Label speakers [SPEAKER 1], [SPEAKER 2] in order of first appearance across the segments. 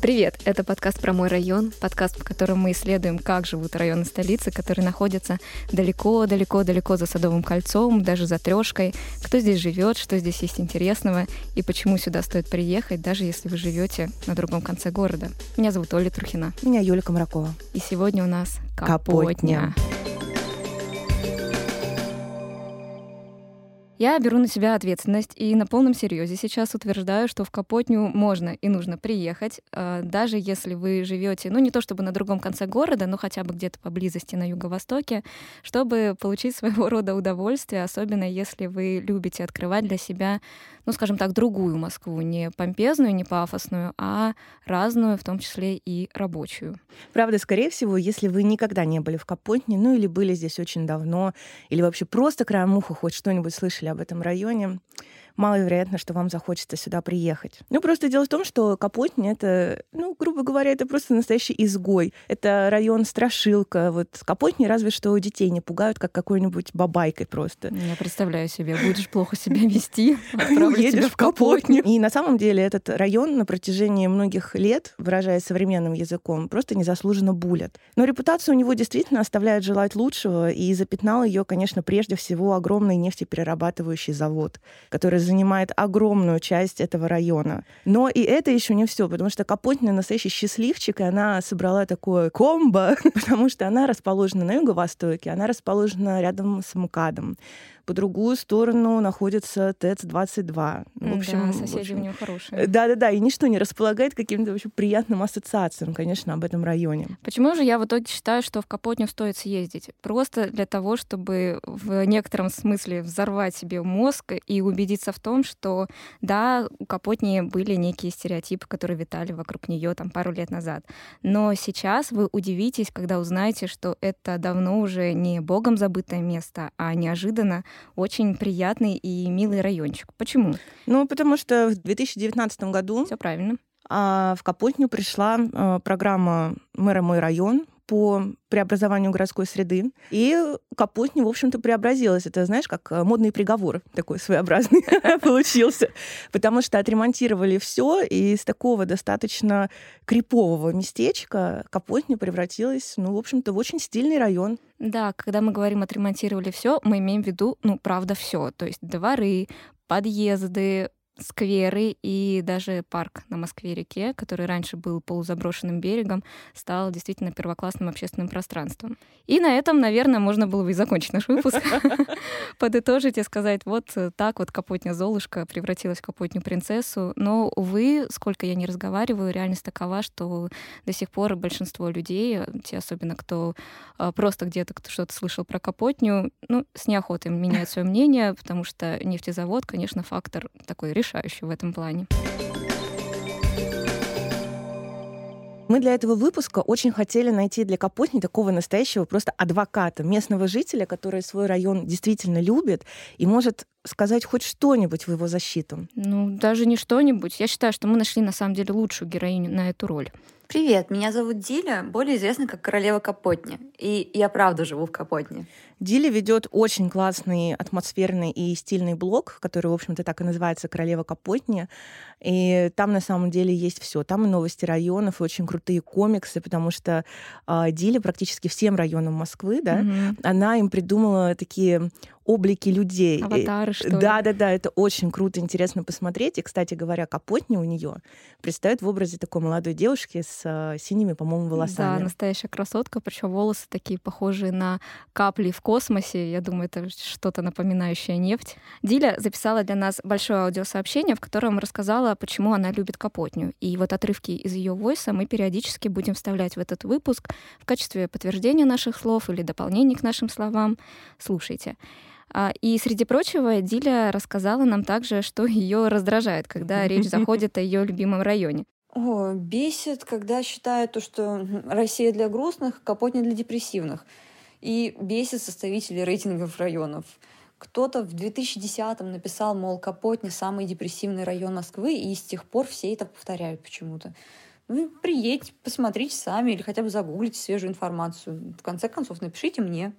[SPEAKER 1] Привет! Это подкаст про мой район, подкаст, в котором мы исследуем, как живут районы столицы, которые находятся далеко-далеко-далеко за Садовым кольцом, даже за трешкой, кто здесь живет, что здесь есть интересного и почему сюда стоит приехать, даже если вы живете на другом конце города. Меня зовут Оля Трухина.
[SPEAKER 2] Меня Юля Комракова.
[SPEAKER 1] И сегодня у нас Капотня. Капотня. Я беру на себя ответственность и на полном серьезе сейчас утверждаю, что в Капотню можно и нужно приехать, а, даже если вы живете, ну не то чтобы на другом конце города, но хотя бы где-то поблизости на юго-востоке, чтобы получить своего рода удовольствие, особенно если вы любите открывать для себя ну, скажем так, другую Москву, не помпезную, не пафосную, а разную, в том числе и рабочую.
[SPEAKER 2] Правда, скорее всего, если вы никогда не были в Капотне, ну или были здесь очень давно, или вообще просто краем уха хоть что-нибудь слышали об этом районе, маловероятно, что вам захочется сюда приехать. Ну, просто дело в том, что Капотня — это, ну, грубо говоря, это просто настоящий изгой. Это район Страшилка. Вот Капотни разве что детей не пугают, как какой-нибудь бабайкой просто.
[SPEAKER 1] Я представляю себе, будешь плохо себя вести,
[SPEAKER 2] едешь в Капотню. И на самом деле этот район на протяжении многих лет, выражаясь современным языком, просто незаслуженно булят. Но репутация у него действительно оставляет желать лучшего, и запятнал ее, конечно, прежде всего огромный нефтеперерабатывающий завод, который занимает огромную часть этого района. Но и это еще не все, потому что Капотня настоящий счастливчик, и она собрала такое комбо, потому что она расположена на юго-востоке, она расположена рядом с МКАДом по другую сторону находится ТЭЦ-22.
[SPEAKER 1] В общем, да, соседи общем, у нее хорошие.
[SPEAKER 2] Да-да-да, и ничто не располагает каким-то вообще приятным ассоциациям, конечно, об этом районе.
[SPEAKER 1] Почему же я в итоге считаю, что в Капотню стоит съездить? Просто для того, чтобы в некотором смысле взорвать себе мозг и убедиться в том, что да, у Капотни были некие стереотипы, которые витали вокруг нее там пару лет назад. Но сейчас вы удивитесь, когда узнаете, что это давно уже не богом забытое место, а неожиданно очень приятный и милый райончик. Почему?
[SPEAKER 2] Ну, потому что в 2019 году...
[SPEAKER 1] Все правильно.
[SPEAKER 2] А, в Капотню пришла а, программа «Мэра мой район», по преобразованию городской среды. И Капотня, в общем-то, преобразилась. Это, знаешь, как э, модный приговор такой своеобразный получился. Потому что отремонтировали все, и из такого достаточно крипового местечка Капотня превратилась, ну, в общем-то, в очень стильный район.
[SPEAKER 1] Да, когда мы говорим отремонтировали все, мы имеем в виду, ну, правда, все. То есть дворы, подъезды, скверы и даже парк на Москве-реке, который раньше был полузаброшенным берегом, стал действительно первоклассным общественным пространством. И на этом, наверное, можно было бы и закончить наш выпуск. Подытожить и сказать, вот так вот Капотня Золушка превратилась в Капотню принцессу. Но, увы, сколько я не разговариваю, реальность такова, что до сих пор большинство людей, те особенно, кто а, просто где-то что-то слышал про Капотню, ну, с неохотой меняют свое мнение, потому что нефтезавод, конечно, фактор такой решающий решающий в этом плане.
[SPEAKER 2] Мы для этого выпуска очень хотели найти для Капотни такого настоящего просто адвоката, местного жителя, который свой район действительно любит и может сказать хоть что-нибудь в его защиту.
[SPEAKER 1] Ну, даже не что-нибудь. Я считаю, что мы нашли на самом деле лучшую героиню на эту роль.
[SPEAKER 3] Привет, меня зовут Диля, более известна как королева Капотни. И я правда живу в Капотне.
[SPEAKER 2] Диля ведет очень классный атмосферный и стильный блог, который, в общем-то, так и называется «Королева Капотни». И там на самом деле есть все. Там и новости районов, и очень крутые комиксы, потому что э, Диля практически всем районам Москвы, да, mm-hmm. она им придумала такие облики людей.
[SPEAKER 1] Аватары, что ли?
[SPEAKER 2] Да, да, да, это очень круто, интересно посмотреть. И, кстати говоря, Капотни у нее предстает в образе такой молодой девушки с э, синими, по-моему, волосами.
[SPEAKER 1] Да, настоящая красотка, причем волосы такие похожие на капли в космосе. Я думаю, это что-то напоминающее нефть. Диля записала для нас большое аудиосообщение, в котором рассказала, почему она любит Капотню. И вот отрывки из ее войса мы периодически будем вставлять в этот выпуск в качестве подтверждения наших слов или дополнения к нашим словам. Слушайте. А, и, среди прочего, Диля рассказала нам также, что ее раздражает, когда речь заходит о ее любимом районе.
[SPEAKER 3] О, бесит, когда считают то, что Россия для грустных, Капотня для депрессивных. И бесит составители рейтингов районов. Кто-то в 2010-м написал, мол, Капотня — самый депрессивный район Москвы, и с тех пор все это повторяют почему-то. Ну, приедьте, посмотрите сами или хотя бы загуглите свежую информацию. В конце концов, напишите мне.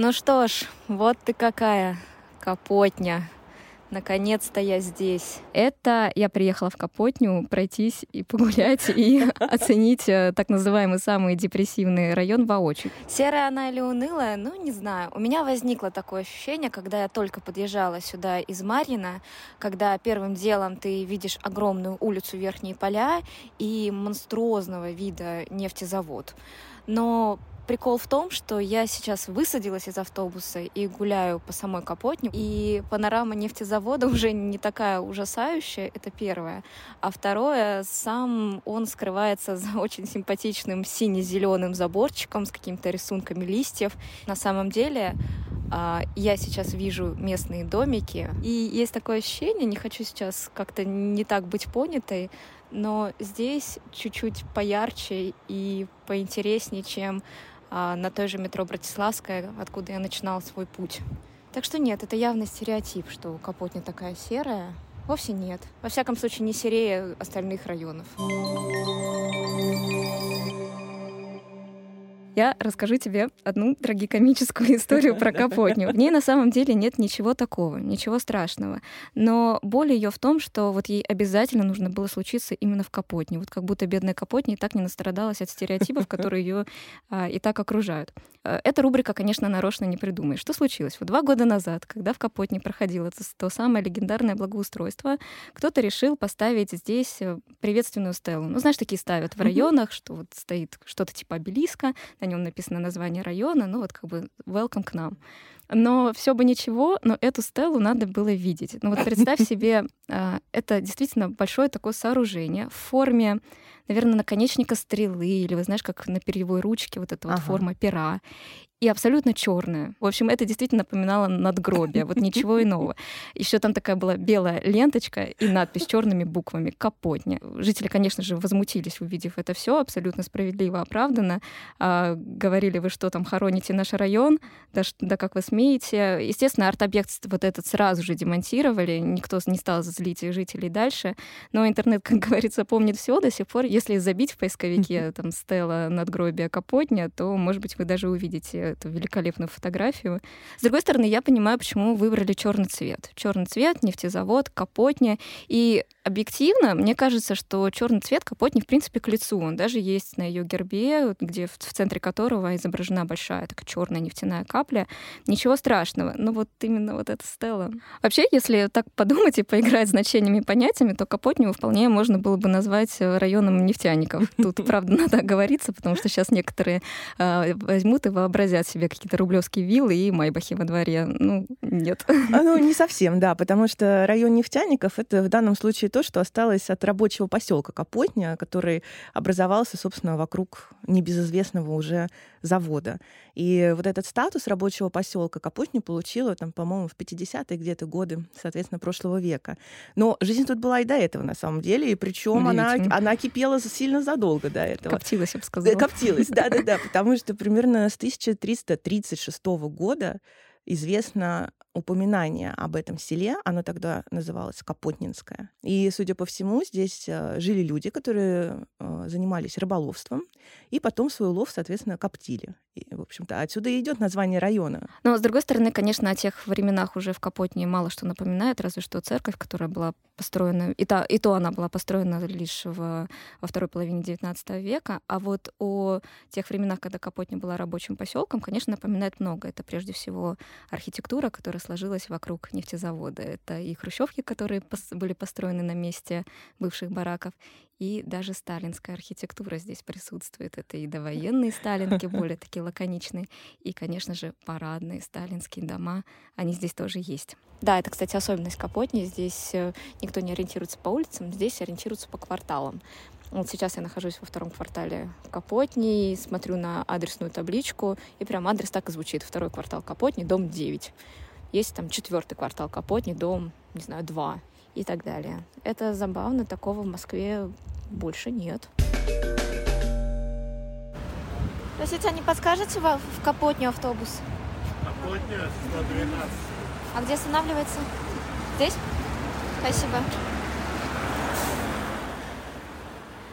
[SPEAKER 1] Ну что ж, вот ты какая, Капотня. Наконец-то я здесь. Это я приехала в Капотню пройтись и погулять, и оценить э, так называемый самый депрессивный район воочию. Серая она или унылая? Ну, не знаю. У меня возникло такое ощущение, когда я только подъезжала сюда из Марьина, когда первым делом ты видишь огромную улицу Верхние Поля и монструозного вида нефтезавод. Но Прикол в том, что я сейчас высадилась из автобуса и гуляю по самой Капотне, и панорама нефтезавода уже не такая ужасающая, это первое. А второе, сам он скрывается за очень симпатичным сине-зеленым заборчиком с какими-то рисунками листьев. На самом деле, а, я сейчас вижу местные домики, и есть такое ощущение, не хочу сейчас как-то не так быть понятой, но здесь чуть-чуть поярче и поинтереснее, чем на той же метро Братиславская, откуда я начинала свой путь. Так что нет, это явно стереотип, что Капотня такая серая. Вовсе нет. Во всяком случае, не серее остальных районов. Я расскажу тебе одну трагикомическую историю про Капотню. В ней на самом деле нет ничего такого, ничего страшного. Но боль ее в том, что вот ей обязательно нужно было случиться именно в Капотне. Вот как будто бедная Капотня и так не настрадалась от стереотипов, которые ее а, и так окружают. Э, эта рубрика, конечно, нарочно не придумаешь. Что случилось? Вот два года назад, когда в Капотне проходило то, то самое легендарное благоустройство, кто-то решил поставить здесь э, приветственную стелу. Ну, знаешь, такие ставят в районах, что вот стоит что-то типа обелиска, на нем написано название района, ну вот как бы welcome к нам. Но все бы ничего, но эту стелу надо было видеть. Ну вот представь себе, а, это действительно большое такое сооружение в форме наверное, наконечника стрелы, или, вы знаешь, как на перьевой ручке вот эта вот ага. форма пера и абсолютно черная. В общем, это действительно напоминало надгробие, вот ничего иного. Еще там такая была белая ленточка и надпись черными буквами «Капотня». Жители, конечно же, возмутились, увидев это все, абсолютно справедливо, оправданно. А, говорили, вы что там, хороните наш район? Да, да как вы смеете? Естественно, арт-объект вот этот сразу же демонтировали, никто не стал злить жителей дальше, но интернет, как говорится, помнит все до сих пор. Если забить в поисковике там «Стелла надгробие Капотня», то, может быть, вы даже увидите эту великолепную фотографию. С другой стороны, я понимаю, почему выбрали черный цвет. Черный цвет, нефтезавод, капотня. И объективно, мне кажется, что черный цвет капотни, в принципе, к лицу. Он даже есть на ее гербе, где в, в центре которого изображена большая такая черная нефтяная капля. Ничего страшного. Но вот именно вот эта стела. Вообще, если так подумать и поиграть значениями и понятиями, то Капотню вполне можно было бы назвать районом нефтяников. Тут, правда, надо оговориться, потому что сейчас некоторые э, возьмут и вообразят себе какие-то рублевские виллы и майбахи во дворе. Ну, нет.
[SPEAKER 2] А, ну, не совсем, да, потому что район нефтяников — это в данном случае то, что осталось от рабочего поселка Капотня, который образовался, собственно, вокруг небезызвестного уже завода. И вот этот статус рабочего поселка Капотня получила, там, по-моему, в 50-е где-то годы, соответственно, прошлого века. Но жизнь тут была и до этого, на самом деле, и причем она, она кипела сильно задолго до этого.
[SPEAKER 1] Коптилась, я бы сказала.
[SPEAKER 2] Коптилась, да-да-да, потому что примерно с 1336 года известно упоминание об этом селе, оно тогда называлось Капотнинское. И, судя по всему, здесь э, жили люди, которые э, занимались рыболовством, и потом свой улов, соответственно, коптили. И, в общем-то, отсюда и идет название района.
[SPEAKER 1] Но, с другой стороны, конечно, о тех временах уже в Капотне мало что напоминает, разве что церковь, которая была построена, и, та, и то она была построена лишь в, во второй половине XIX века, а вот о тех временах, когда Капотня была рабочим поселком, конечно, напоминает много. Это прежде всего архитектура, которая сложилась вокруг нефтезавода. Это и хрущевки, которые пос были построены на месте бывших бараков, и даже сталинская архитектура здесь присутствует. Это и довоенные сталинки, более такие лаконичные, и, конечно же, парадные сталинские дома, они здесь тоже есть. Да, это, кстати, особенность Капотни. Здесь э, никто не ориентируется по улицам, здесь ориентируются по кварталам. Вот сейчас я нахожусь во втором квартале Капотни, смотрю на адресную табличку, и прям адрес так и звучит. Второй квартал Капотни, дом 9. Есть там четвертый квартал Капотни, дом, не знаю, 2 и так далее. Это забавно, такого в Москве больше нет. Простите, а не подскажете в, в Капотню автобус?
[SPEAKER 4] Капотня 112.
[SPEAKER 1] А где останавливается? Здесь? Спасибо.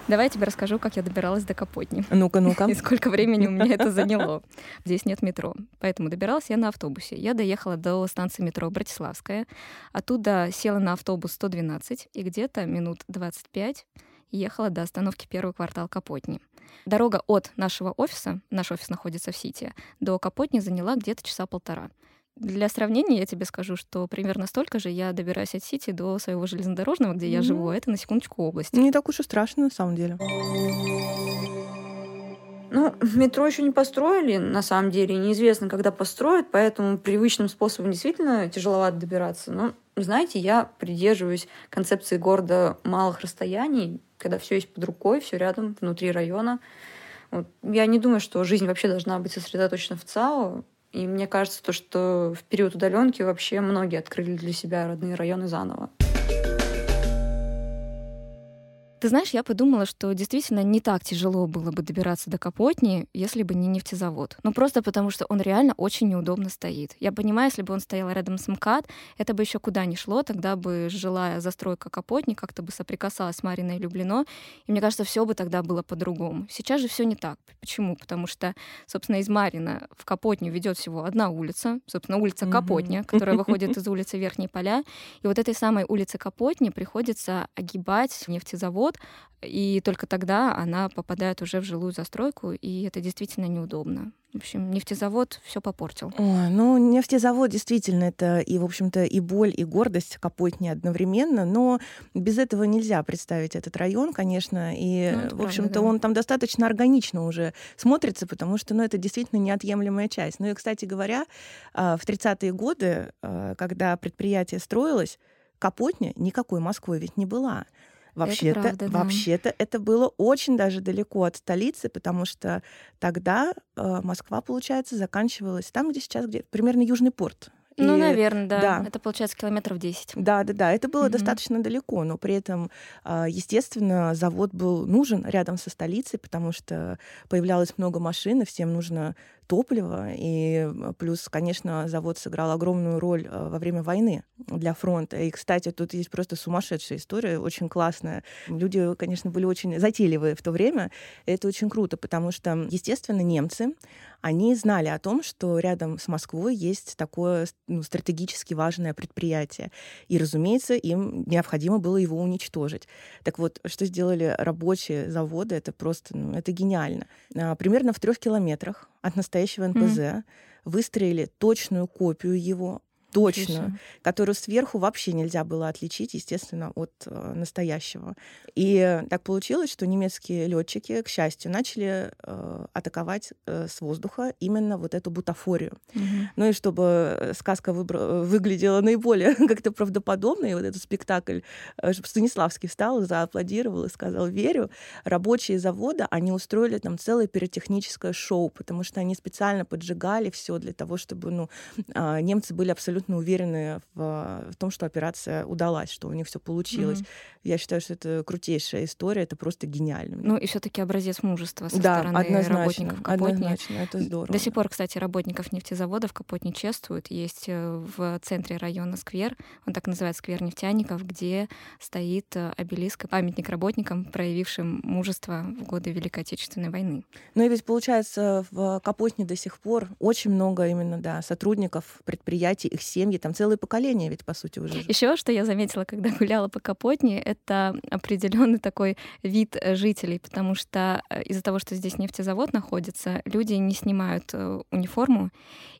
[SPEAKER 1] Давай я тебе расскажу, как я добиралась до Капотни.
[SPEAKER 2] Ну-ка, ну-ка.
[SPEAKER 1] И сколько времени у меня это заняло. Здесь нет метро. Поэтому добиралась я на автобусе. Я доехала до станции метро Братиславская. Оттуда села на автобус 112 и где-то минут 25 ехала до остановки первый квартал Капотни. Дорога от нашего офиса, наш офис находится в Сити, до Капотни заняла где-то часа полтора. Для сравнения я тебе скажу, что примерно столько же я добираюсь от Сити до своего железнодорожного, где я
[SPEAKER 2] Ну.
[SPEAKER 1] живу. а Это на секундочку область.
[SPEAKER 2] Не так уж и страшно, на самом деле.
[SPEAKER 3] Ну, метро еще не построили, на самом деле, неизвестно, когда построят, поэтому привычным способом действительно тяжеловато добираться. Но, знаете, я придерживаюсь концепции города малых расстояний, когда все есть под рукой, все рядом, внутри района. Вот. Я не думаю, что жизнь вообще должна быть сосредоточена в ЦАО. И мне кажется, то, что в период удаленки вообще многие открыли для себя родные районы заново.
[SPEAKER 1] Ты знаешь, я подумала, что действительно не так тяжело было бы добираться до Капотни, если бы не нефтезавод. Ну просто потому, что он реально очень неудобно стоит. Я понимаю, если бы он стоял рядом с МКАД, это бы еще куда ни шло, тогда бы жилая застройка Капотни как-то бы соприкасалась с Мариной и Люблино, и мне кажется, все бы тогда было по-другому. Сейчас же все не так. Почему? Потому что, собственно, из Марина в Капотню ведет всего одна улица, собственно, улица. Капотня, которая выходит из улицы Верхние Поля, и вот этой самой улице Капотни приходится огибать нефтезавод, и только тогда она попадает уже в жилую застройку, и это действительно неудобно. В общем, нефтезавод все попортил.
[SPEAKER 2] Ой, ну, нефтезавод действительно это и, в общем-то, и боль, и гордость Капотни одновременно, но без этого нельзя представить этот район, конечно, и,
[SPEAKER 1] Ну,
[SPEAKER 2] в общем-то,
[SPEAKER 1] да.
[SPEAKER 2] он там достаточно органично уже смотрится, потому что, ну, это действительно неотъемлемая часть. Ну и, кстати говоря, а, в 30-е годы, а, когда предприятие строилось, Капотня никакой Москвой ведь не была. Вообще-то,
[SPEAKER 1] правда, да.
[SPEAKER 2] вообще-то это было очень даже далеко от столицы, потому что тогда э, Москва, получается, заканчивалась там, где сейчас, где примерно Южный порт.
[SPEAKER 1] Ну,
[SPEAKER 2] И-
[SPEAKER 1] наверное, да.
[SPEAKER 2] да.
[SPEAKER 1] Это получается километров 10.
[SPEAKER 2] Да, да, да. Это было
[SPEAKER 1] Мгм.
[SPEAKER 2] достаточно далеко, но при этом, а, естественно, завод был нужен рядом со столицей, потому что появлялось много машин, и всем нужно топливо. И плюс, конечно, завод сыграл огромную роль а, во время войны для фронта. И, кстати, тут есть просто сумасшедшая история, очень классная. Люди, конечно, были очень затейливые в то время. Это очень круто, потому что, естественно, немцы, они знали о том, что рядом с Москвой есть такое ну, стратегически важное предприятие. И, разумеется, им необходимо было его уничтожить. Так вот, что сделали рабочие завода, это просто, ну, это гениально. А, Примерно в трех километрах от настоящего НПЗ выстроили точную копию его, точную, которую сверху вообще нельзя было отличить, естественно, от э, настоящего. И так получилось, что немецкие летчики, к счастью, начали э, атаковать э, с воздуха именно вот эту бутафорию.
[SPEAKER 1] Мгм.
[SPEAKER 2] Ну и чтобы сказка выбра- выглядела наиболее как-то правдоподобно, и вот этот спектакль, э, чтобы Станиславский встал зааплодировал и сказал «верю», рабочие завода, они устроили там целое пиротехническое шоу, потому что они специально поджигали все для того, чтобы ну, а, немцы были абсолютно уверены в, в том, что операция удалась, что у них все получилось.
[SPEAKER 1] Мгм.
[SPEAKER 2] Я считаю, что это крутейшая история, это просто гениально.
[SPEAKER 1] Ну и все-таки образец мужества со
[SPEAKER 2] да,
[SPEAKER 1] стороны
[SPEAKER 2] однозначно,
[SPEAKER 1] работников Капотни.
[SPEAKER 2] однозначно, это здорово.
[SPEAKER 1] До сих пор, кстати, работников нефтезаводов Капотни чествуют. Есть э, в центре района сквер, он так называется сквер нефтяников, где стоит э, обелиск, памятник работникам, проявившим мужество в годы Великой Отечественной войны.
[SPEAKER 2] Ну и ведь получается в Капотне до сих пор очень много именно да, сотрудников предприятий, их семьи, там целые поколения ведь по сути уже.
[SPEAKER 1] Еще что я заметила, когда гуляла по Капотне, это определенный такой вид э, жителей, потому что э, из-за того, что здесь нефтезавод находится, люди не снимают э, униформу,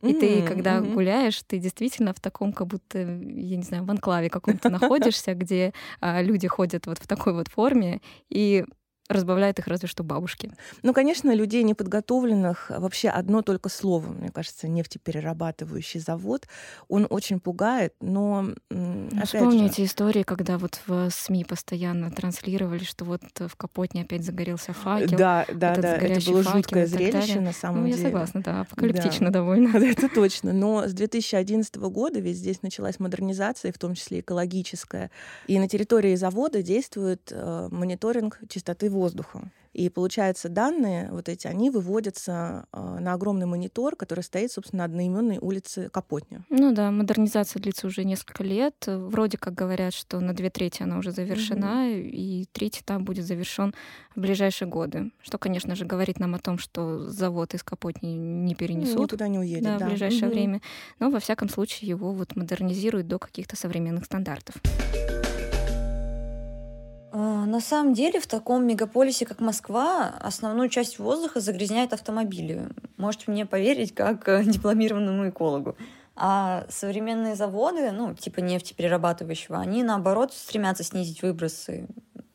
[SPEAKER 1] и ты, когда гуляешь, ты действительно в таком, как будто, я не знаю, в анклаве каком-то находишься, где а, люди ходят вот в такой вот форме, и разбавляют их разве что бабушки.
[SPEAKER 2] Ну, конечно, людей неподготовленных вообще одно только слово, мне кажется, нефтеперерабатывающий завод, он очень пугает, но
[SPEAKER 1] Ну,
[SPEAKER 2] опять
[SPEAKER 1] Вспомни
[SPEAKER 2] же,
[SPEAKER 1] истории, когда вот в СМИ постоянно транслировали, что вот в Капотне опять загорелся факел.
[SPEAKER 2] да, да,
[SPEAKER 1] этот
[SPEAKER 2] да, это было
[SPEAKER 1] факел
[SPEAKER 2] жуткое зрелище
[SPEAKER 1] далее.
[SPEAKER 2] на самом
[SPEAKER 1] Ну, я
[SPEAKER 2] деле.
[SPEAKER 1] согласна, да, апокалиптично довольно.
[SPEAKER 2] Это точно. Но с 2011 года ведь здесь началась модернизация, в том числе экологическая. И на территории завода действует э, мониторинг чистоты воздуха. И получается, данные вот эти, они выводятся э, на огромный монитор, который стоит, собственно, на одноименной улице Капотня.
[SPEAKER 1] Ну да, модернизация длится уже несколько лет. Вроде как говорят, что на две трети она уже завершена, mm-hmm. и третий там будет завершен в ближайшие годы. Что, конечно же, говорит нам о том, что завод из Капотни не перенесут.
[SPEAKER 2] Никуда не уедет,
[SPEAKER 1] да,
[SPEAKER 2] да.
[SPEAKER 1] в ближайшее mm-hmm. время. Но, во всяком случае, его вот модернизируют до каких-то современных стандартов.
[SPEAKER 3] А, на самом деле в таком мегаполисе, как Москва, основную часть воздуха загрязняют автомобили. Можете мне поверить, как э, дипломированному экологу. А современные заводы, ну, типа нефтеперерабатывающего, они, наоборот, стремятся снизить выбросы.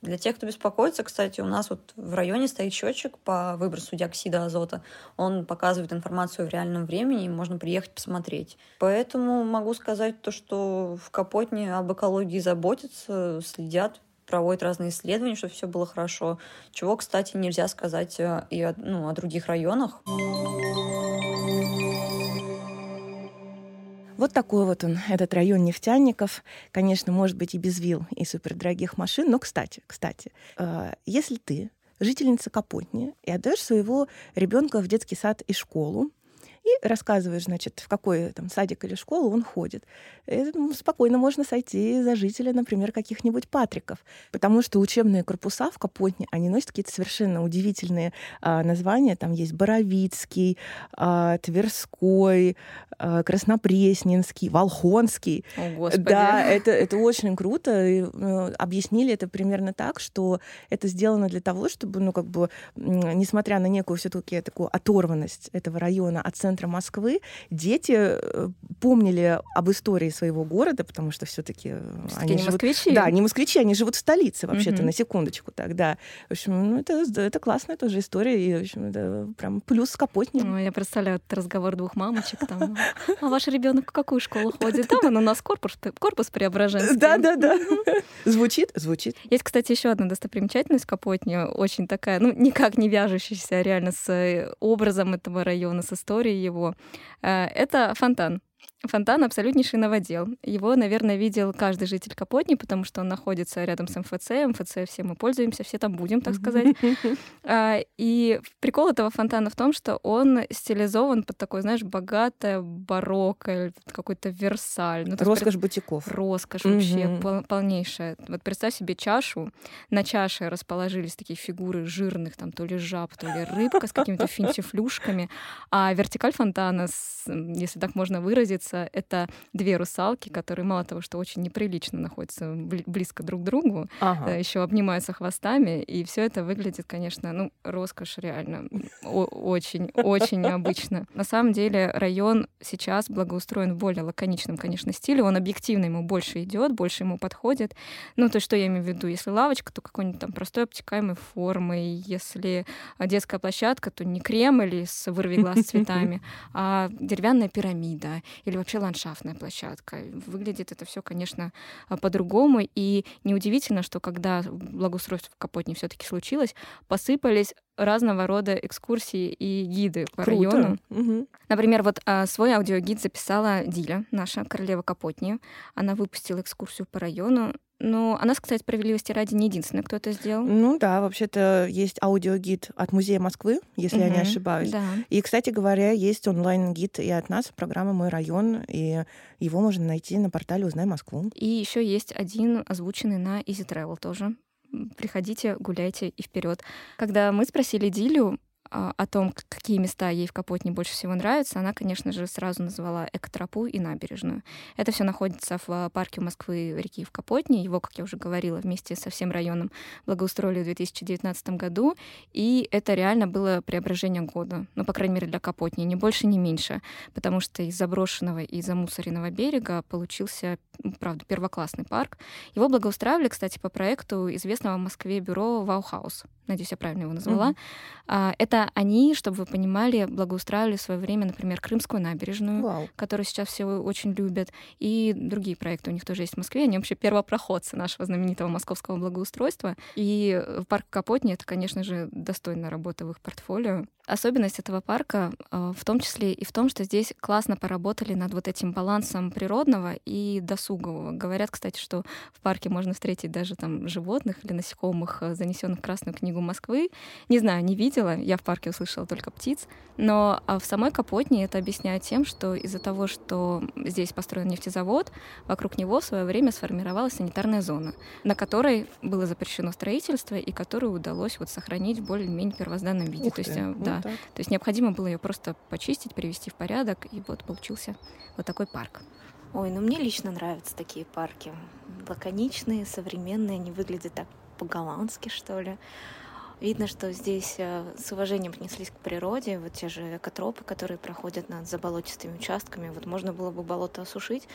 [SPEAKER 3] Для тех, кто беспокоится, кстати, у нас вот в районе стоит счетчик по выбросу диоксида азота. Он показывает информацию в реальном времени, и можно приехать посмотреть. Поэтому могу сказать то, что в Капотне об экологии заботятся, следят, проводят разные исследования, чтобы все было хорошо. Чего, кстати, нельзя сказать э, и о, ну, о других районах.
[SPEAKER 2] Вот такой вот он, этот район нефтяников. Конечно, может быть и без вил, и супердорогих машин. Но, кстати, кстати, э, если ты жительница Капотни и отдаешь своего ребенка в детский сад и школу, и рассказываешь, значит, в какой там садик или школу он ходит. И, ну, спокойно можно сойти за жителя, например, каких-нибудь Патриков, потому что учебные корпуса в Капотне, они носят какие-то совершенно удивительные а, названия. Там есть Боровицкий, а, Тверской, а, Краснопресненский, Волхонский.
[SPEAKER 1] О, Господи.
[SPEAKER 2] Да, это, это очень круто. И, э, объяснили это примерно так, что это сделано для того, чтобы, ну, как бы, несмотря на некую все-таки такую оторванность этого района от центра центра Москвы дети э, помнили об истории своего города, потому что все-таки э,
[SPEAKER 1] они,
[SPEAKER 2] они
[SPEAKER 1] живут...
[SPEAKER 2] москвичи. Да, не москвичи, они живут в столице, вообще-то, угу. на секундочку тогда. В общем, ну, это, это классная тоже история, и, в общем, это прям плюс Капотни.
[SPEAKER 1] Ну, я представляю этот разговор двух мамочек там. А ваш ребенок в какую школу ходит? Там он у нас корпус, корпус Преображенский.
[SPEAKER 2] Да, да, да. Звучит, звучит.
[SPEAKER 1] Есть, кстати, еще одна достопримечательность Капотни, очень такая, ну, никак не вяжущаяся реально с э, образом этого района, с историей его. Э, это фонтан. Фонтан абсолютнейший новодел. Его, наверное, видел каждый житель Капотни, потому что он находится рядом с МФЦ. МФЦ все мы пользуемся, все там будем, так сказать. А, и прикол этого фонтана в том, что он стилизован под такой, знаешь, богатое барокко, какой-то Версаль.
[SPEAKER 2] Ну, роскошь есть, бутиков.
[SPEAKER 1] Роскошь вообще полнейшая. Вот представь себе чашу. На чаше расположились такие фигуры жирных, там то ли жаб, то ли рыбка с какими-то финтифлюшками. А вертикаль фонтана, если так можно выразиться, получается, это две русалки, которые мало того, что очень неприлично находятся близко друг к другу, ага. Э, еще обнимаются хвостами, и все это выглядит, конечно, ну, роскошь реально. Очень, очень необычно. На самом деле район сейчас благоустроен в более лаконичном, конечно, стиле. Он объективно ему больше идет, больше ему подходит. Ну, то, что я имею в виду, если лавочка, то какой-нибудь там простой обтекаемой формы. Если детская площадка, то не кремль с вырви глаз цветами, а деревянная пирамида или вообще ландшафтная площадка. Выглядит это все, конечно, а, по-другому. И неудивительно, что когда благоустройство в Капотне все-таки случилось, посыпались разного рода экскурсии и гиды по Круто. району. Угу. Например, вот а, свой аудиогид записала Диля, наша королева Капотни. Она выпустила экскурсию по району. Ну, она, кстати, справедливости ради не единственная, кто это сделал.
[SPEAKER 2] Ну да, вообще-то есть аудиогид от Музея Москвы, если угу, я не ошибаюсь.
[SPEAKER 1] Да.
[SPEAKER 2] И, кстати говоря, есть онлайн-гид и от нас, программа «Мой район», и его можно найти на портале «Узнай Москву».
[SPEAKER 1] И еще есть один озвученный на Easy Travel тоже приходите, гуляйте и вперед. Когда мы спросили Дилю, а, о том, какие места ей в Капотне больше всего нравятся, она, конечно же, сразу назвала Экотропу и набережную. Это все находится в а, парке Москвы реки в Капотне. Его, как я уже говорила, вместе со всем районом благоустроили в 2019 году. И это реально было преображение года. Ну, по крайней мере, для Капотни. Ни больше, ни меньше. Потому что из заброшенного и замусоренного берега получился, правда, первоклассный парк. Его благоустраивали, кстати, по проекту известного в Москве бюро Ваухаус. Надеюсь, я правильно его назвала. Mm-hmm. Это они, чтобы вы понимали, благоустраивали в свое время, например, Крымскую набережную,
[SPEAKER 2] Вау.
[SPEAKER 1] которую сейчас все очень любят, и другие проекты у них тоже есть в Москве. Они вообще первопроходцы нашего знаменитого московского благоустройства. И парк Капотни — это, конечно же, достойная работа в их портфолио. Особенность этого парка э, в том числе и в том, что здесь классно поработали над вот этим балансом природного и досугового. Говорят, кстати, что в парке можно встретить даже там животных или насекомых, э, занесенных в Красную книгу Москвы. Не знаю, не видела, я в парке услышала только птиц, но а в самой Капотне это объясняют тем, что из-за того, что здесь построен нефтезавод, вокруг него в свое время сформировалась санитарная зона, на которой было запрещено строительство и которую удалось вот сохранить в более-менее первозданном виде.
[SPEAKER 2] Ух
[SPEAKER 1] то есть,
[SPEAKER 2] ты,
[SPEAKER 1] э,
[SPEAKER 2] вот
[SPEAKER 1] да,
[SPEAKER 2] так.
[SPEAKER 1] то есть необходимо было ее просто почистить, привести в порядок, и вот получился вот такой парк.
[SPEAKER 5] Ой, ну мне лично нравятся такие парки. Лаконичные, современные, они выглядят так по-голландски, что ли. Видно, что здесь э, с уважением отнеслись к природе. Вот те же экотропы, которые проходят над заболотистыми участками. Вот можно было бы болото осушить,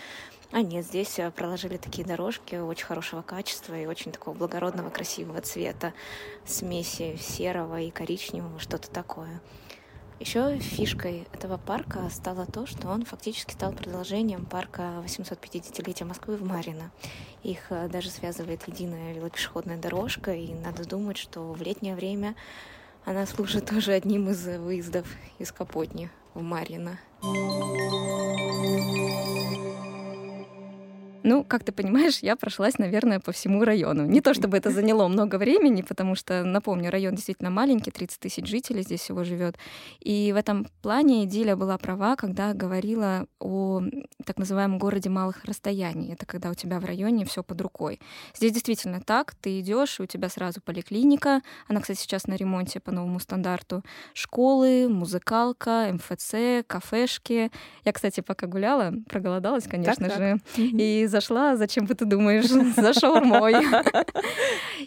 [SPEAKER 5] а нет, здесь э, проложили такие дорожки очень хорошего качества и очень такого благородного, красивого цвета. Смеси серого и коричневого, что-то такое. Еще фишкой этого парка стало то, что он фактически стал продолжением парка 850-летия Москвы в Марино. Их э, даже связывает единая велопешеходная дорожка, и надо думать, что в летнее время она служит тоже одним из выездов из Капотни в Марино.
[SPEAKER 1] Ну, как ты понимаешь, я прошлась, наверное, по всему району. Не то чтобы это заняло много времени, потому что, напомню, район действительно маленький, 30 тысяч жителей здесь всего живет. И в этом плане Диля была права, когда говорила о так называемом городе малых расстояний. Это когда у тебя в районе все под рукой. Здесь действительно так. Ты идешь, и у тебя сразу поликлиника. Она, кстати, сейчас на ремонте по новому стандарту. Школы, музыкалка, МФЦ, кафешки. Я, кстати, пока гуляла, проголодалась, конечно
[SPEAKER 2] Так-так.
[SPEAKER 1] же, и зашла, зачем бы ты думаешь, за шаурмой.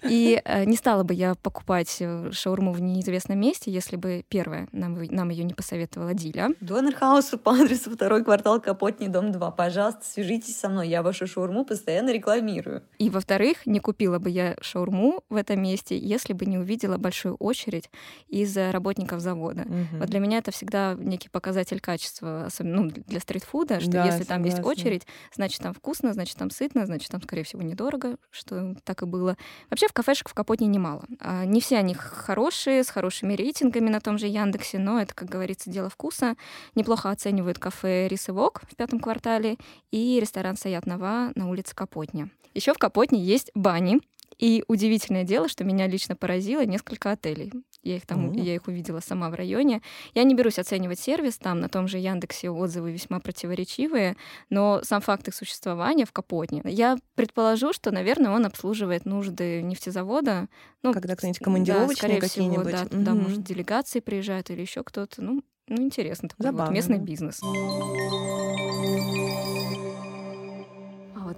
[SPEAKER 1] И э, не стала бы я покупать э, шаурму в неизвестном месте, если бы, первое, нам, нам ее не посоветовала Диля.
[SPEAKER 3] Донерхаусу по адресу второй квартал Капотни, дом 2. Пожалуйста, свяжитесь со мной, я вашу шаурму постоянно рекламирую.
[SPEAKER 1] И, во-вторых, не купила бы я шаурму в этом месте, если бы не увидела большую очередь из э, работников завода. Вот для меня это всегда некий показатель качества, особенно ну, для стритфуда, что
[SPEAKER 2] Да,
[SPEAKER 1] если там есть очередь, значит там вкусно, значит там сытно, значит там, скорее всего, недорого, что так и было. Вообще в кафешек в Капотне немало. А, Не все они хорошие, с хорошими рейтингами на том же Яндексе, но это, как говорится, дело вкуса. Неплохо оценивают кафе Рис и Вок в пятом квартале и ресторан Саят Нова на улице Капотня. Еще в Капотне есть бани, и удивительное дело, что меня лично поразило несколько отелей. Я их там, я их увидела сама в районе. Я не берусь оценивать сервис, там на том же Яндексе отзывы весьма противоречивые, но сам факт их существования в Капотне. Я предположу, что, наверное, он обслуживает нужды нефтезавода. Ну,
[SPEAKER 2] Когда кто-нибудь
[SPEAKER 1] да,
[SPEAKER 2] командировочные
[SPEAKER 1] всего,
[SPEAKER 2] какие-нибудь.
[SPEAKER 1] да, туда,
[SPEAKER 2] Мгм.
[SPEAKER 1] может, делегации приезжают или еще кто-то. Ну, ну, интересно, такой вот
[SPEAKER 2] Забавно,
[SPEAKER 1] местный
[SPEAKER 2] да.
[SPEAKER 1] бизнес.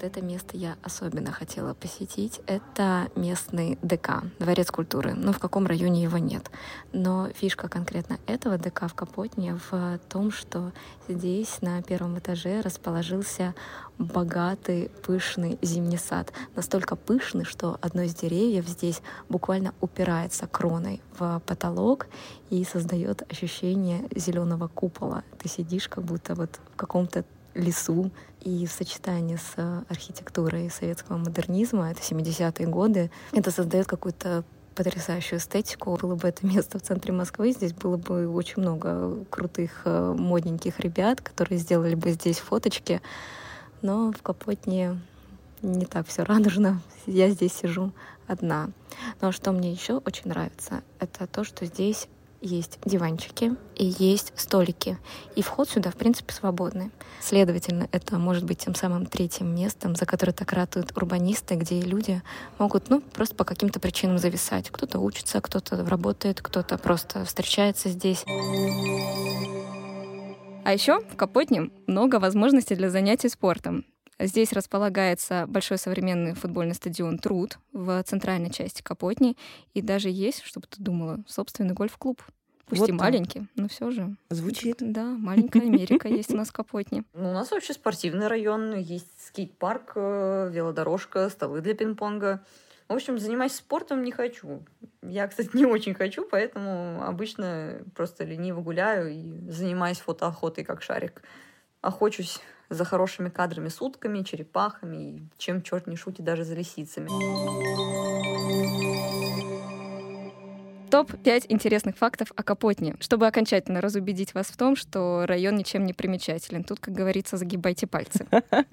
[SPEAKER 5] Вот это место я особенно хотела посетить. Это местный ДК, Дворец культуры. Ну, в каком районе его нет. Но фишка конкретно этого ДК в Капотне в том, что здесь на первом этаже расположился богатый, пышный зимний сад. Настолько пышный, что одно из деревьев здесь буквально упирается кроной в потолок и создает ощущение зеленого купола. Ты сидишь как будто вот в каком-то лесу, и в сочетании с архитектурой советского модернизма, это 70-е годы, это создает какую-то потрясающую эстетику. Было бы это место в центре Москвы, здесь было бы очень много крутых, э, модненьких ребят, которые сделали бы здесь фоточки. Но в Капотне не так все радужно. Я здесь сижу одна. Но что мне еще очень нравится, это то, что здесь есть диванчики и есть столики. И вход сюда, в принципе, свободный. Следовательно, это может быть тем самым третьим местом, за которое так ратуют урбанисты, где люди могут, ну, просто по каким-то причинам зависать. Кто-то учится, кто-то работает, кто-то просто встречается здесь.
[SPEAKER 1] А еще в Капотне много возможностей для занятий спортом. Здесь располагается большой современный футбольный стадион «Труд» в центральной части Капотни. И даже есть, чтобы ты думала, собственный гольф-клуб. Пусть
[SPEAKER 2] Вот
[SPEAKER 1] и маленький, но все же.
[SPEAKER 2] Звучит.
[SPEAKER 1] Да, маленькая Америка есть у нас в Капотне.
[SPEAKER 3] Ну, у нас вообще спортивный район, есть скейт-парк, э, велодорожка, столы для пинг-понга. В общем, занимаюсь спортом не хочу. Я, кстати, не очень хочу, поэтому обычно просто лениво гуляю и занимаюсь фотоохотой как шарик. Охочусь за хорошими кадрами с утками, черепахами и чем черт не шутит даже за лисицами.
[SPEAKER 1] Топ-5 интересных фактов о Капотне, чтобы окончательно разубедить вас в том, что район ничем не примечателен. Тут, как говорится, загибайте пальцы.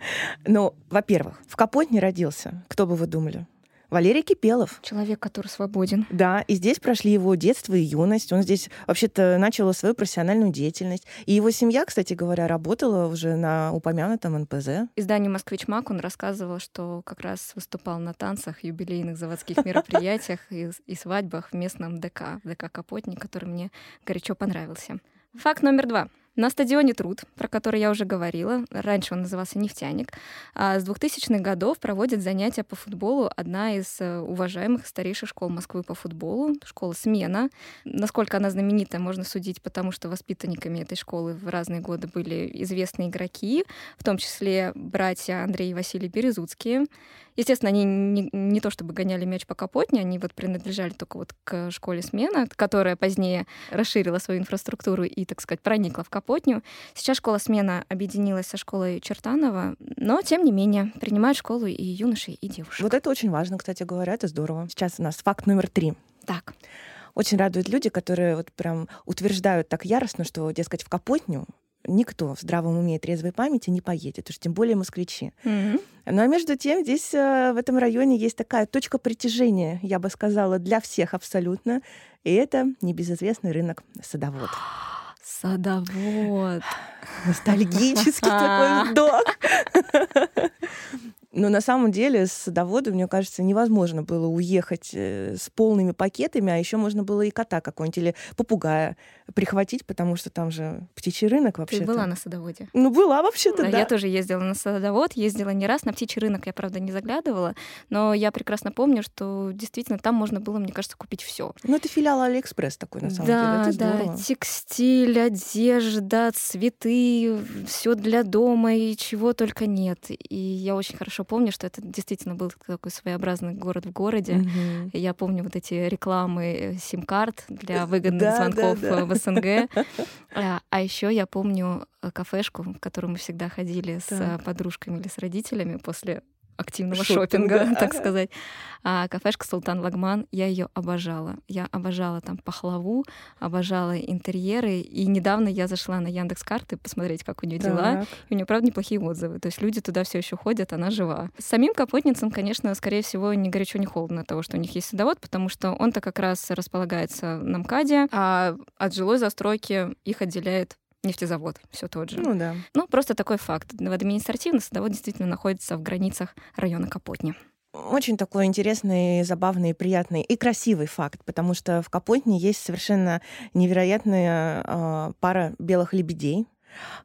[SPEAKER 2] Ну, во-первых, в Капотне родился, кто бы вы думали? Валерий Кипелов.
[SPEAKER 1] Человек, который свободен.
[SPEAKER 2] Да, и здесь прошли его детство и юность. Он здесь вообще-то начал свою профессиональную деятельность. И его семья, кстати говоря, работала уже на упомянутом НПЗ.
[SPEAKER 1] Изданию «Москвич Мак» он рассказывал, что как раз выступал на танцах, юбилейных заводских мероприятиях и, свадьбах в местном ДК, ДК Капотник, который мне горячо понравился. Факт номер два. На стадионе «Труд», про который я уже говорила, раньше он назывался «Нефтяник», а с 2000-х годов проводит занятия по футболу одна из э, уважаемых старейших школ Москвы по футболу, школа «Смена». Насколько она знаменита, можно судить, потому что воспитанниками этой школы в разные годы были известные игроки, в том числе братья Андрей и Василий Березуцкие. Естественно, они не, не то чтобы гоняли мяч по Капотне, они вот принадлежали только вот к школе «Смена», которая позднее расширила свою инфраструктуру и, так сказать, проникла в Капотню. Сейчас школа «Смена» объединилась со школой Чертанова, но, тем не менее, принимают школу и юношей, и девушек.
[SPEAKER 2] Вот это очень важно, кстати говоря, это здорово. Сейчас у нас факт номер три.
[SPEAKER 1] Так.
[SPEAKER 2] Очень радуют люди, которые вот прям утверждают так яростно, что, дескать, в Капотню никто в здравом уме и трезвой памяти не поедет, уж тем более москвичи.
[SPEAKER 1] Mm-hmm.
[SPEAKER 2] Но между тем здесь э, в этом районе есть такая точка притяжения, я бы сказала, для всех абсолютно, и это небезызвестный рынок Садовод.
[SPEAKER 1] Садовод.
[SPEAKER 2] Ностальгический такой вдох. Но на самом деле с садовода, мне кажется, невозможно было уехать э, с полными пакетами, а еще можно было и кота какого-нибудь или попугая прихватить, потому что там же птичий рынок вообще.
[SPEAKER 1] Ты была на садоводе?
[SPEAKER 2] Ну, была вообще-то, да.
[SPEAKER 1] Я тоже ездила на садовод, ездила не раз, на птичий рынок я, правда, не заглядывала, но я прекрасно помню, что действительно там можно было, мне кажется, купить все.
[SPEAKER 2] Ну, это филиал Алиэкспресс такой, на самом
[SPEAKER 1] да,
[SPEAKER 2] деле. Это
[SPEAKER 1] да,
[SPEAKER 2] здорово.
[SPEAKER 1] текстиль, одежда, цветы, все для дома и чего только нет. И я очень хорошо помню, что это действительно был такой своеобразный город в городе.
[SPEAKER 2] Мгм.
[SPEAKER 1] Я помню вот эти рекламы э, сим-карт для выгодных
[SPEAKER 2] Да,
[SPEAKER 1] звонков
[SPEAKER 2] да, да.
[SPEAKER 1] э, в СНГ. А, а еще я помню э, кафешку, в которую мы всегда ходили с подружками или с родителями после активного
[SPEAKER 2] Шопинга,
[SPEAKER 1] шопинга, так сказать. А кафешка Султан Лагман, я ее обожала. Я обожала там пахлаву, обожала интерьеры. И недавно я зашла на Яндекс карты посмотреть, как у нее дела.
[SPEAKER 2] Так.
[SPEAKER 1] И у нее, правда, неплохие отзывы. То есть люди туда все еще ходят, она жива. Самим капотницам, конечно, скорее всего, ни горячо, ни холодно от того, что у них есть садовод, потому что он-то как раз располагается на МКАДе, а от жилой застройки их отделяет нефтезавод, все тот же.
[SPEAKER 2] Ну да.
[SPEAKER 1] Ну, просто такой факт. Административно садовод действительно находится в границах района Капотни.
[SPEAKER 2] Очень такой интересный, забавный, приятный и красивый факт, потому что в Капотне есть совершенно невероятная а, пара белых лебедей,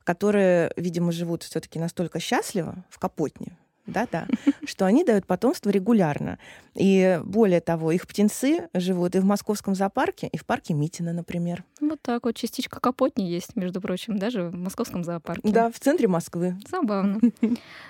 [SPEAKER 2] которые, видимо, живут все-таки настолько счастливо в Капотне, да-да, что они дают потомство регулярно. И более того, их птенцы живут и в московском зоопарке, и в парке Митина, например.
[SPEAKER 1] Вот так вот частичка Капотни есть, между прочим, даже в московском зоопарке.
[SPEAKER 2] Да, в центре Москвы.
[SPEAKER 1] Забавно.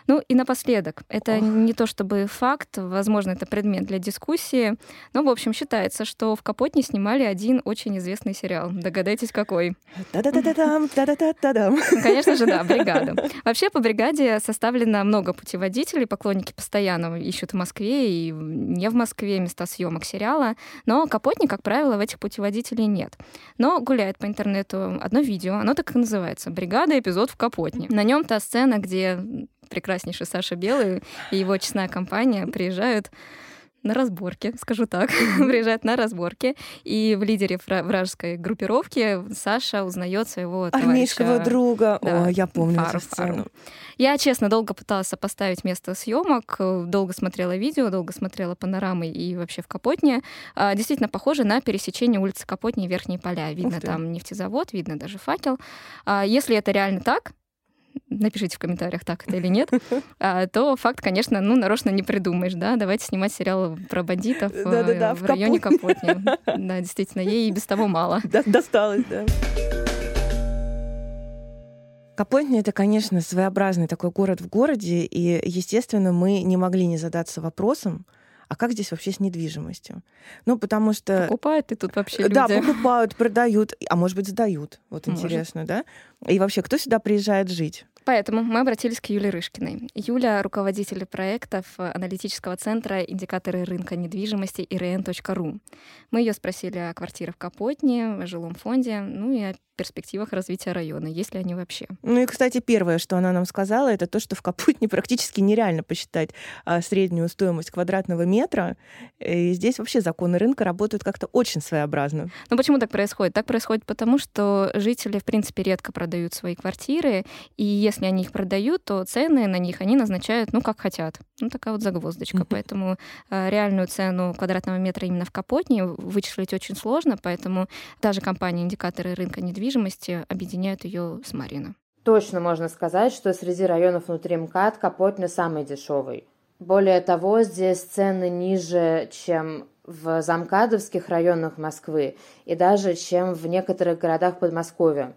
[SPEAKER 1] Ну и напоследок, это
[SPEAKER 2] Ох.
[SPEAKER 1] не то чтобы факт, возможно, это предмет для дискуссии, но, в общем, считается, что в Капотне снимали один очень известный сериал. Догадайтесь, какой?
[SPEAKER 2] Та-да-да-да-дам, та-да-да-да-дам.
[SPEAKER 1] Конечно же, да, бригада. Вообще по бригаде составлено много путеводителей, поклонники постоянно ищут в Москве и не в Москве места съемок сериала, но Капотни, как правило, в этих путеводителей нет. Но гуляет по интернету одно видео, оно так и называется «Бригада. Эпизод в Капотне». На нем та сцена, где прекраснейший Саша Белый и его честная компания приезжают на разборке, скажу так, приезжают на разборке, и в лидере вражеской группировки Саша узнает своего
[SPEAKER 2] Армейского
[SPEAKER 1] товарища
[SPEAKER 2] друга.
[SPEAKER 1] да,
[SPEAKER 2] О, я помню
[SPEAKER 1] Фару,
[SPEAKER 2] эту сцену.
[SPEAKER 1] Фару. Я, честно, долго пыталась сопоставить место съемок, долго смотрела видео, долго смотрела панорамы и вообще в Капотне. А, Действительно похоже на пересечение улицы Капотни и Верхние поля. Видно там нефтезавод, видно даже факел. А, Если это реально так, напишите в комментариях, так это или нет, а, то факт, конечно, ну, нарочно не придумаешь, да, давайте снимать сериал про бандитов э, в
[SPEAKER 2] в
[SPEAKER 1] районе Капотни. Да, действительно, ей и без того мало.
[SPEAKER 2] Досталось, да. Капотня — это, конечно, своеобразный такой город в городе, и, естественно, мы не могли не задаться вопросом, а как здесь вообще с недвижимостью? Ну, потому что...
[SPEAKER 1] Покупают и тут вообще люди.
[SPEAKER 2] Да, покупают, продают, а может быть, сдают. Вот может. интересно, да? И вообще, кто сюда приезжает жить?
[SPEAKER 1] Поэтому мы обратились к Юле Рышкиной. Юля — руководитель проектов аналитического центра «Индикаторы рынка недвижимости» irn.ru. Мы ее спросили о квартирах в Капотне, о жилом фонде, ну и о перспективах развития района, есть ли они вообще.
[SPEAKER 2] Ну и, кстати, первое, что она нам сказала, это то, что в Капутне практически нереально посчитать а, среднюю стоимость квадратного метра. И здесь вообще законы рынка работают как-то очень своеобразно.
[SPEAKER 1] Ну почему так происходит? Так происходит потому, что жители, в принципе, редко продают свои квартиры, и если они их продают, то цены на них они назначают, ну, как хотят. Ну, такая вот загвоздочка. Mm-hmm. Поэтому э, реальную цену квадратного метра именно в Капотне вычислить очень сложно, поэтому даже компания «Индикаторы рынка недвижимости» недвижимости объединяет ее с Марино.
[SPEAKER 6] Точно можно сказать, что среди районов внутри МКАД Капотня самый дешевый. Более того, здесь цены ниже, чем в замкадовских районах Москвы и даже чем в некоторых городах Подмосковья.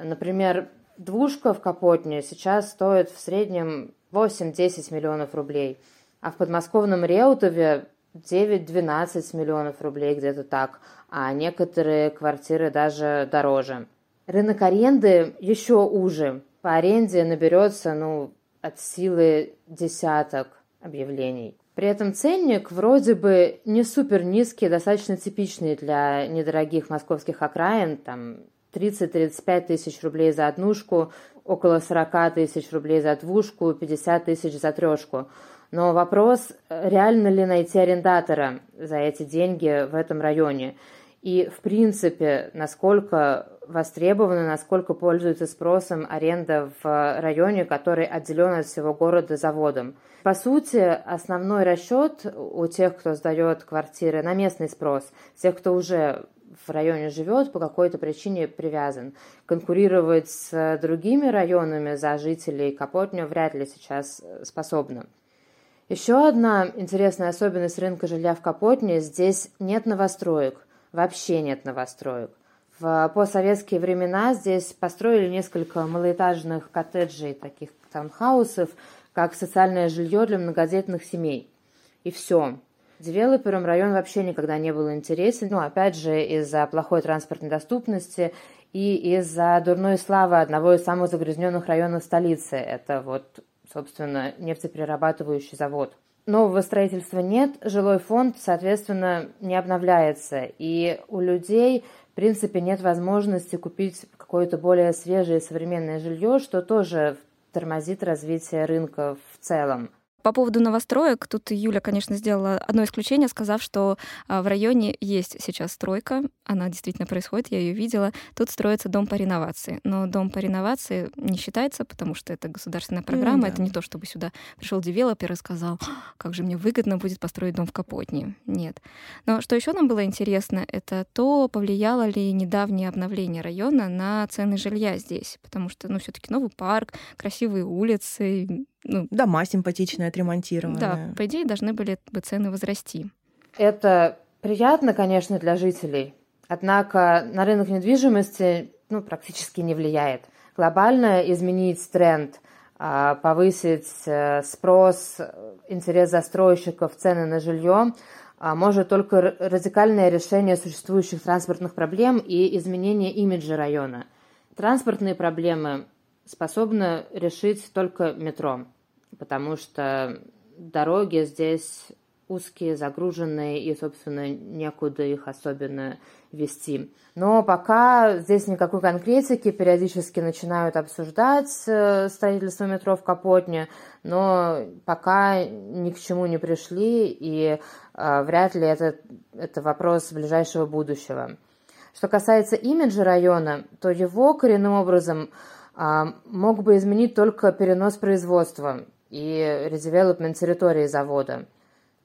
[SPEAKER 6] Например, двушка в Капотне сейчас стоит в среднем 8-10 миллионов рублей, а в подмосковном Реутове 9-12 миллионов рублей, где-то так, а некоторые квартиры даже дороже. Рынок аренды еще уже. По аренде наберется ну, от силы десяток объявлений. При этом ценник вроде бы не супер низкий, достаточно типичный для недорогих московских окраин, там 30-35 тысяч рублей за однушку, около 40 тысяч рублей за двушку, 50 тысяч за трешку. Но вопрос, реально ли найти арендатора за эти деньги в этом районе. И, в принципе, насколько востребована, насколько пользуется спросом аренда в районе, который отделен от всего города заводом. По сути, основной расчет у тех, кто сдает квартиры на местный спрос, тех, кто уже в районе живет, по какой-то причине привязан. Конкурировать с другими районами за жителей Капотня вряд ли сейчас способна. Еще одна интересная особенность рынка жилья в Капотне – здесь нет новостроек, вообще нет новостроек. В постсоветские времена здесь построили несколько малоэтажных коттеджей, таких таунхаусов, как социальное жилье для многодетных семей. И все. Девелоперам район вообще никогда не был интересен, ну, опять же, из-за плохой транспортной доступности и из-за дурной славы одного из самых загрязненных районов столицы. Это вот собственно, нефтеперерабатывающий завод. Нового строительства нет, жилой фонд, соответственно, не обновляется, и у людей, в принципе, нет возможности купить какое-то более свежее современное жилье, что тоже тормозит развитие рынка в целом.
[SPEAKER 1] По поводу новостроек, тут Юля, конечно, сделала одно исключение, сказав, что а, в районе есть сейчас стройка, она действительно происходит, я ее видела. Тут строится дом по реновации, но дом по реновации не считается, потому что это государственная программа, mm, да. это не то, чтобы сюда пришел девелопер и сказал, как же мне выгодно будет построить дом в Капотне. Нет. Но что еще нам было интересно, это то, повлияло ли недавнее обновление района на цены жилья здесь, потому что, ну, все-таки новый парк, красивые улицы,
[SPEAKER 2] ну, дома симпатичные, отремонтированные.
[SPEAKER 1] Да, по идее, должны были бы цены возрасти.
[SPEAKER 6] Это приятно, конечно, для жителей. Однако на рынок недвижимости ну, практически не влияет. Глобально изменить тренд, а, повысить э, спрос, интерес застройщиков, цены на жилье а, может только радикальное решение существующих транспортных проблем и изменение имиджа района. Транспортные проблемы способны решить только метро потому что дороги здесь узкие, загруженные, и, собственно, некуда их особенно вести. Но пока здесь никакой конкретики, периодически начинают обсуждать э, строительство метро в Капотне, но пока ни к чему не пришли, и э, вряд ли это, это вопрос ближайшего будущего. Что касается имиджа района, то его коренным образом э, мог бы изменить только перенос производства и редевелопмент территории завода.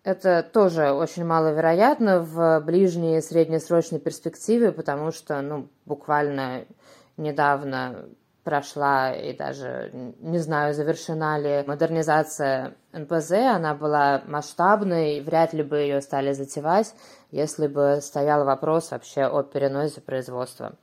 [SPEAKER 6] Это тоже очень маловероятно в ближней и среднесрочной перспективе, потому что ну, буквально недавно прошла и даже, не знаю, завершена ли модернизация НПЗ. Она была масштабной, вряд ли бы ее стали затевать, если бы стоял вопрос вообще о переносе производства.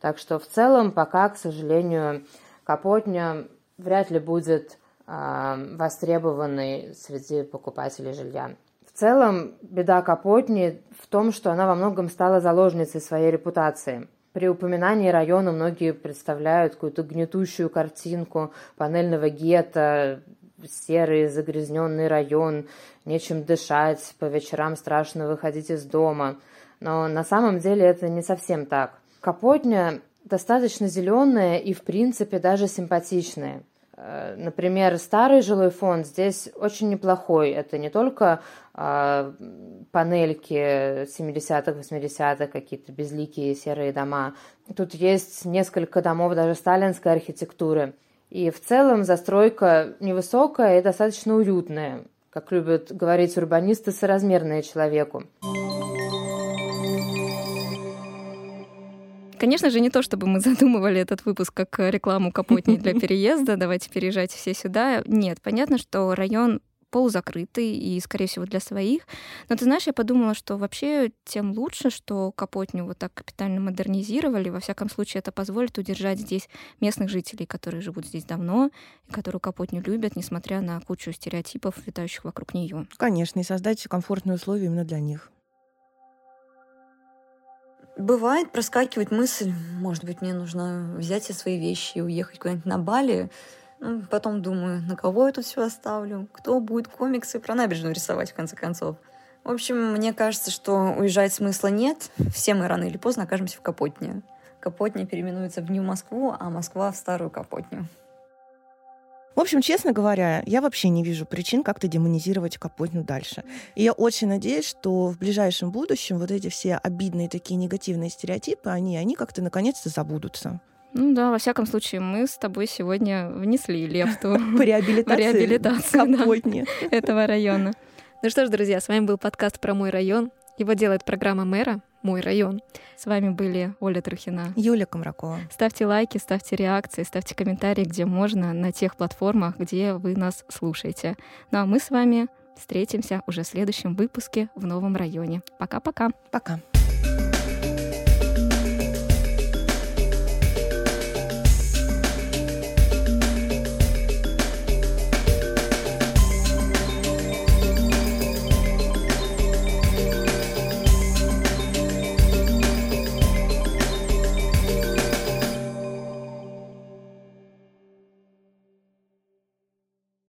[SPEAKER 6] Так что в целом пока, к сожалению, Капотня вряд ли будет востребованный среди покупателей жилья. В целом, беда Капотни в том, что она во многом стала заложницей своей репутации. При упоминании района многие представляют какую-то гнетущую картинку панельного гетто, серый загрязненный район, нечем дышать, по вечерам страшно выходить из дома. Но на самом деле это не совсем так. Капотня достаточно зеленая и, в принципе, даже симпатичная. Э, например, старый жилой фонд здесь очень неплохой. Это не только э, панельки 70-х, 80-х, какие-то безликие серые дома. Тут есть несколько домов даже сталинской архитектуры. И в целом застройка невысокая и достаточно уютная, как любят говорить урбанисты, соразмерная человеку.
[SPEAKER 1] Конечно же, не то, чтобы мы задумывали этот выпуск как рекламу Капотни для переезда, давайте переезжать все сюда. Нет, понятно, что район полузакрытый и, скорее всего, для своих. Но ты знаешь, я подумала, что вообще тем лучше, что Капотню вот так капитально модернизировали. Во всяком случае, это позволит удержать здесь местных жителей, которые живут здесь давно и которые Капотню любят, несмотря на кучу стереотипов, витающих вокруг нее.
[SPEAKER 2] Конечно, и создать комфортные условия именно для них.
[SPEAKER 3] Бывает, проскакивает мысль, может быть, мне нужно взять все свои вещи и уехать куда-нибудь на Бали. Ну, потом думаю, на кого я тут все оставлю? Кто будет комиксы про набережную рисовать, в конце концов? В общем, мне кажется, что уезжать смысла нет. Все мы рано или поздно окажемся в Капотне. Капотня переименуется в Нью-Москву, а Москва в Старую Капотню.
[SPEAKER 2] В общем, честно говоря, я вообще не вижу причин как-то демонизировать Капотню дальше. И я очень надеюсь, что в ближайшем будущем вот эти все обидные такие негативные стереотипы, они, они как-то наконец-то забудутся.
[SPEAKER 1] Ну да, во всяком случае, мы с тобой сегодня внесли лепту
[SPEAKER 2] по реабилитации Капотни
[SPEAKER 1] этого района. Ну что ж, друзья, с вами был подкаст про мой район. Его делает программа мэра «Мой район». С вами были Оля Трухина.
[SPEAKER 2] Юля Комракова.
[SPEAKER 1] Ставьте лайки, ставьте реакции, ставьте комментарии, где можно, на тех платформах, где вы нас слушаете. Ну а мы с вами встретимся уже в следующем выпуске в новом районе. Пока-пока.
[SPEAKER 2] Пока. -пока. Пока.